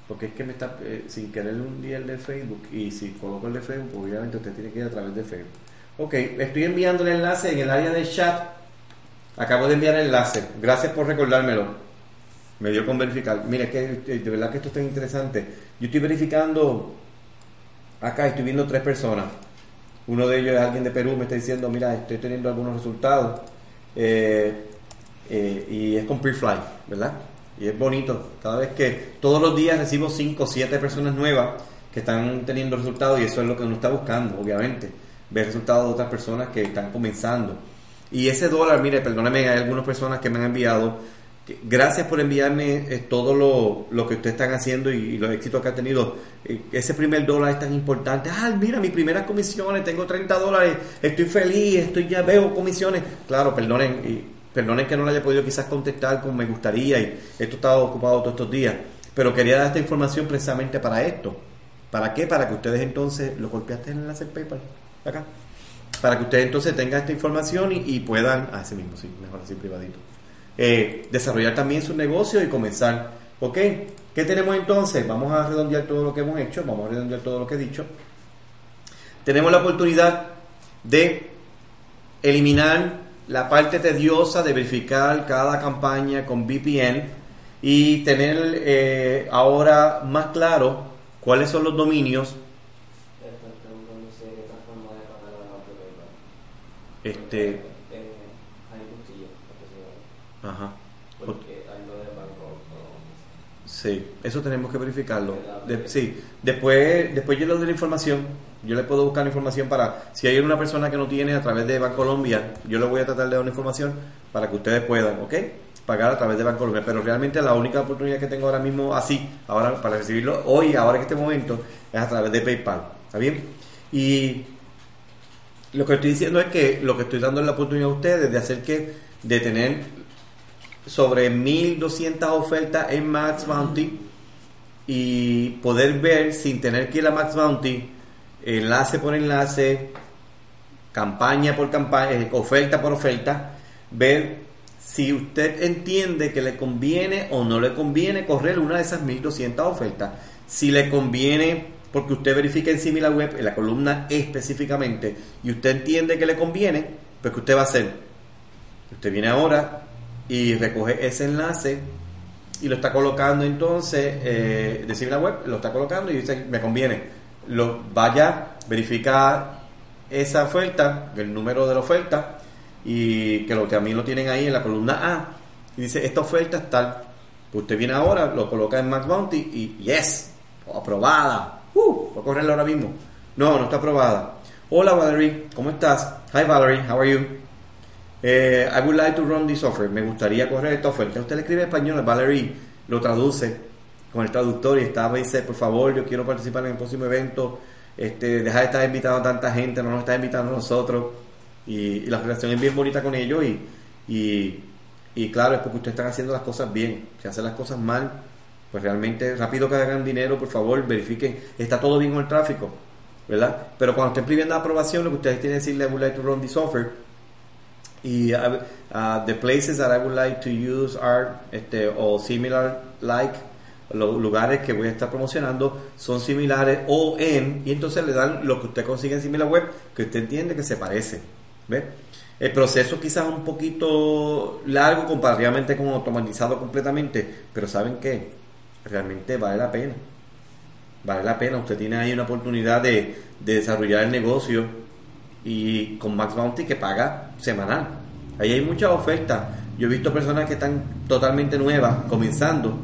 Porque es que me está eh, sin querer un día el de Facebook. Y si coloco el de Facebook, obviamente usted tiene que ir a través de Facebook. Ok, estoy enviando el enlace en el área de chat. Acabo de enviar el enlace. Gracias por recordármelo. Me dio con verificar. Mire, que eh, de verdad que esto está interesante. Yo estoy verificando. Acá estoy viendo tres personas. Uno de ellos es alguien de Perú, me está diciendo, mira, estoy teniendo algunos resultados. Eh, eh, y es con PeerFly, ¿verdad? Y es bonito. Cada vez que todos los días recibo 5 o 7 personas nuevas que están teniendo resultados y eso es lo que uno está buscando, obviamente. Ver resultados de otras personas que están comenzando. Y ese dólar, mire, perdóneme, hay algunas personas que me han enviado Gracias por enviarme eh, todo lo, que ustedes están haciendo y, los éxitos que ha tenido. Eh, ese primer dólar es tan importante. Ah, mira, mis primeras comisiones, tengo 30 dólares, estoy feliz, estoy ya veo comisiones. Claro, perdonen, y perdonen que no le haya podido quizás contestar como me gustaría y esto estaba ocupado todos estos días. Pero quería dar esta información precisamente para esto. ¿Para qué? Para que ustedes entonces, lo golpeaste en el enlace PayPal, acá, para que ustedes entonces tengan esta información y, puedan, ah, ese mismo, sí, mejor así privadito, eh, desarrollar también su negocio y comenzar, ¿ok? ¿Qué tenemos entonces? Vamos a redondear todo lo que hemos hecho, vamos a redondear todo lo que he dicho. Tenemos la oportunidad de eliminar la parte tediosa de verificar cada campaña con VPN y tener eh, ahora más claro cuáles son los dominios. Este. Ajá. Sí, eso tenemos que verificarlo. sí, después, después yo le doy la información. Yo le puedo buscar información para, si hay una persona que no tiene a través de Bancolombia, yo le voy a tratar de dar una información para que ustedes puedan, ¿ok? Pagar a través de Bancolombia. Pero realmente la única oportunidad que tengo ahora mismo, así, ahora para recibirlo hoy, ahora en este momento, es a través de PayPal. ¿Está bien? Y lo que estoy diciendo es que lo que estoy dando es la oportunidad a ustedes de hacer que, de tener sobre 1200 ofertas en Max Bounty y poder ver sin tener que ir a Max Bounty enlace por enlace, campaña por campaña, eh, oferta por oferta, ver si usted entiende que le conviene o no le conviene correr una de esas 1200 ofertas. Si le conviene, porque usted verifica en SimilarWeb, en la columna específicamente, y usted entiende que le conviene, pues que usted va a hacer. Usted viene ahora, y recoge ese enlace y lo está colocando entonces eh, de la web, lo está colocando y dice, me conviene. Lo vaya, verifica esa oferta, el número de la oferta y que lo también lo tienen ahí en la columna A y dice, esta oferta es tal. Usted viene ahora, lo coloca en Max Bounty y yes, aprobada. Uh, a correrla ahora mismo. No, no está aprobada. Hola Valerie, ¿cómo estás? Hi Valerie, how are you? Eh, I would like to run this offer. Me gustaría correr esta oferta. Usted le escribe en español, Valerie lo traduce con el traductor y está, me dice, por favor, yo quiero participar en el próximo evento. Este, deja de estar invitando a tanta gente, no nos está invitando a nosotros. Y, la relación es bien bonita con ellos y, y, claro, es porque ustedes están haciendo las cosas bien. Si hacen las cosas mal, pues realmente rápido que hagan dinero, por favor, verifiquen, está todo bien con el tráfico, ¿verdad? Pero cuando estén pidiendo la aprobación, lo que ustedes tienen que decirle, I would like to run this offer y uh, the places that I would like to use are este, o similar like los lugares que voy a estar promocionando son similares o en y entonces le dan lo que usted consigue en similar web que usted entiende que se parece ¿ve? el proceso quizás un poquito largo comparativamente con automatizado completamente pero saben que realmente vale la pena. Vale la pena. Usted tiene ahí una oportunidad de, de desarrollar el negocio y con Max Bounty que paga semanal. Ahí hay muchas ofertas. Yo he visto personas que están totalmente nuevas, comenzando,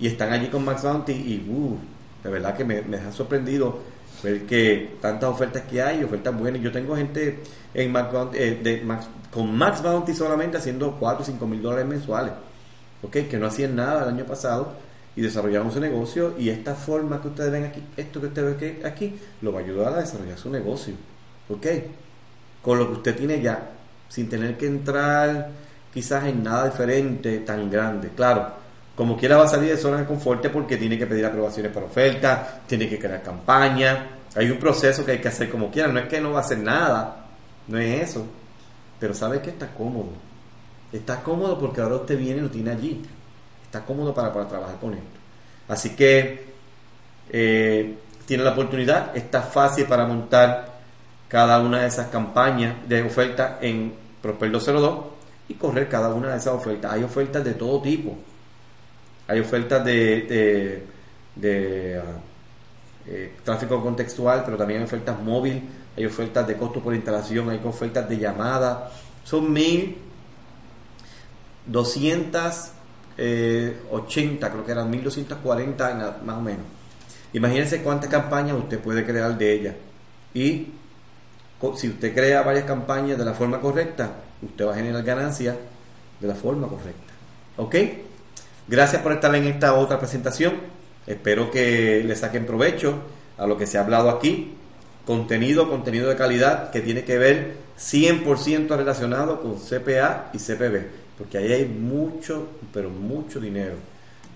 y están allí con Max Bounty y uh, de verdad que me, ha sorprendido ver que tantas ofertas que hay, ofertas buenas. Yo tengo gente en Max Bounty, eh, de Max, con Max Bounty solamente haciendo 4 o 5 mil dólares mensuales, ¿ok? que no hacían nada el año pasado y desarrollaron su negocio y esta forma que ustedes ven aquí, esto que ustedes ven aquí, lo va a ayudar a desarrollar su negocio. ¿Ok? Con lo que usted tiene ya, sin tener que entrar quizás en nada diferente tan grande. Claro, como quiera va a salir de zona de confort porque tiene que pedir aprobaciones para ofertas, tiene que crear campaña, hay un proceso que hay que hacer como quiera, no es que no va a hacer nada, no es eso, pero sabe que está cómodo, está cómodo porque ahora usted viene y lo tiene allí, está cómodo para, para trabajar con esto. Así que eh, tiene la oportunidad, está fácil para montar cada una de esas campañas de oferta en Prosper 202 y correr cada una de esas ofertas. Hay ofertas de todo tipo. Hay ofertas de, de, ah, eh, tráfico contextual, pero también hay ofertas móvil, hay ofertas de costo por instalación, hay ofertas de llamada. Son 1280, eh, creo que eran 1240 más o menos. Imagínense cuántas campañas usted puede crear de ellas. Y si usted crea varias campañas de la forma correcta, usted va a generar ganancias de la forma correcta. ¿Ok? Gracias por estar en esta otra presentación. Espero que le saquen provecho a lo que se ha hablado aquí. Contenido, contenido de calidad que tiene que ver 100% relacionado con CPA y CPB. Porque ahí hay mucho, pero mucho dinero.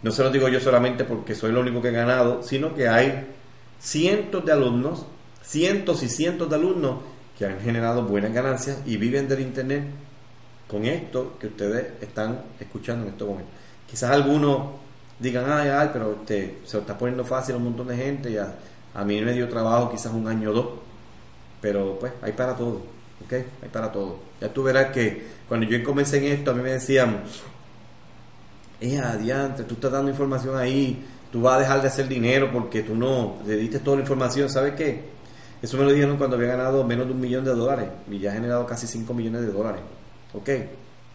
No se lo digo yo solamente porque soy el único que he ganado, sino que hay cientos de alumnos, cientos y cientos de alumnos que han generado buenas ganancias y viven del Internet con esto que ustedes están escuchando en este momento. Quizás algunos digan, ay, ay, pero este, se lo está poniendo fácil a un montón de gente y a, a mí me dio trabajo quizás un año o dos, pero pues hay para todo, ¿ok? Hay para todo. Ya tú verás que cuando yo comencé en esto, a mí me decían, eh, adiante, tú estás dando información ahí, tú vas a dejar de hacer dinero porque tú no le diste toda la información, ¿sabes qué? Eso me lo dijeron cuando había ganado menos de un millón de dólares y ya ha generado casi 5 millones de dólares. ¿Ok?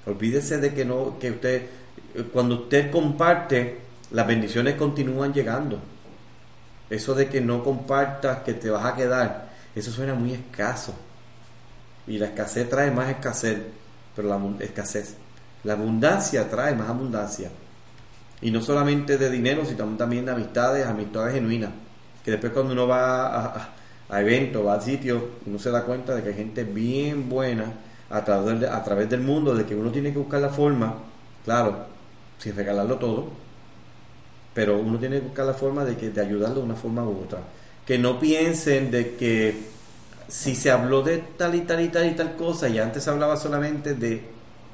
Olvídese de que no, que usted, cuando usted comparte, las bendiciones continúan llegando. Eso de que no compartas, que te vas a quedar, eso suena muy escaso. Y la escasez trae más escasez, pero la escasez. La abundancia trae más abundancia. Y no solamente de dinero, sino también de amistades, amistades genuinas. Que después cuando uno va a, a eventos, va a sitios, uno se da cuenta de que hay gente bien buena a través, a través del mundo, de que uno tiene que buscar la forma, claro, sin regalarlo todo, pero uno tiene que buscar la forma de, que, de ayudarlo de una forma u otra. Que no piensen de que si se habló de tal y tal y tal y tal cosa, y antes hablaba solamente de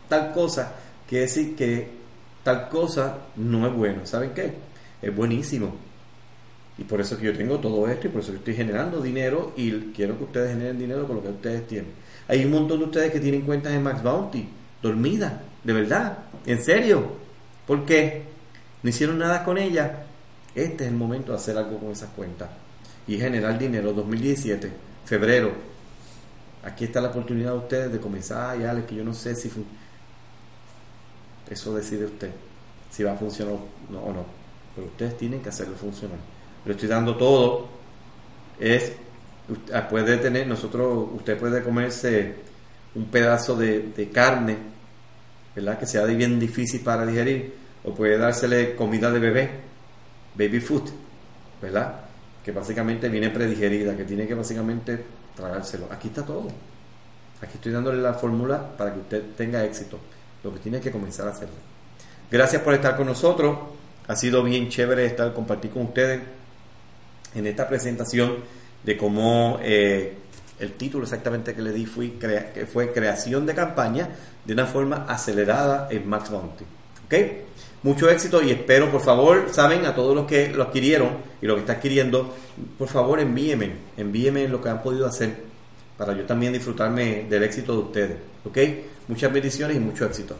tal cosa, quiere decir que tal cosa no es bueno. ¿Saben qué? Es buenísimo. Y por eso que yo tengo todo esto y por eso que estoy generando dinero y quiero que ustedes generen dinero con lo que ustedes tienen. Hay un montón de ustedes que tienen cuentas en Max Bounty, dormidas, de verdad, en serio. ¿Por qué? No hicieron nada con ellas. Este es el momento de hacer algo con esas cuentas y generar dinero. 2017, febrero. Aquí está la oportunidad de ustedes de comenzar. Ay, que yo no sé si. Eso decide usted, si va a funcionar o no. Pero ustedes tienen que hacerlo funcionar. Le estoy dando todo. Es Ah, puede tener, nosotros, usted puede comerse un pedazo de, carne, ¿verdad? Que sea bien difícil para digerir, o puede dársele comida de bebé, baby food, ¿verdad? Que básicamente viene predigerida, que tiene que básicamente tragárselo. Aquí está todo. Aquí estoy dándole la fórmula para que usted tenga éxito. Lo que tiene que comenzar a hacerlo. Gracias por estar con nosotros. Ha sido bien chévere estar compartir con ustedes en esta presentación de cómo eh, el título exactamente que le di fue, creación de campaña de una forma acelerada en Max Bounty. ¿Ok? Mucho éxito y espero, por favor, saben, a todos los que lo adquirieron y lo que está adquiriendo, por favor envíenme, envíenme lo que han podido hacer para yo también disfrutarme del éxito de ustedes. ¿Ok? Muchas bendiciones y mucho éxito.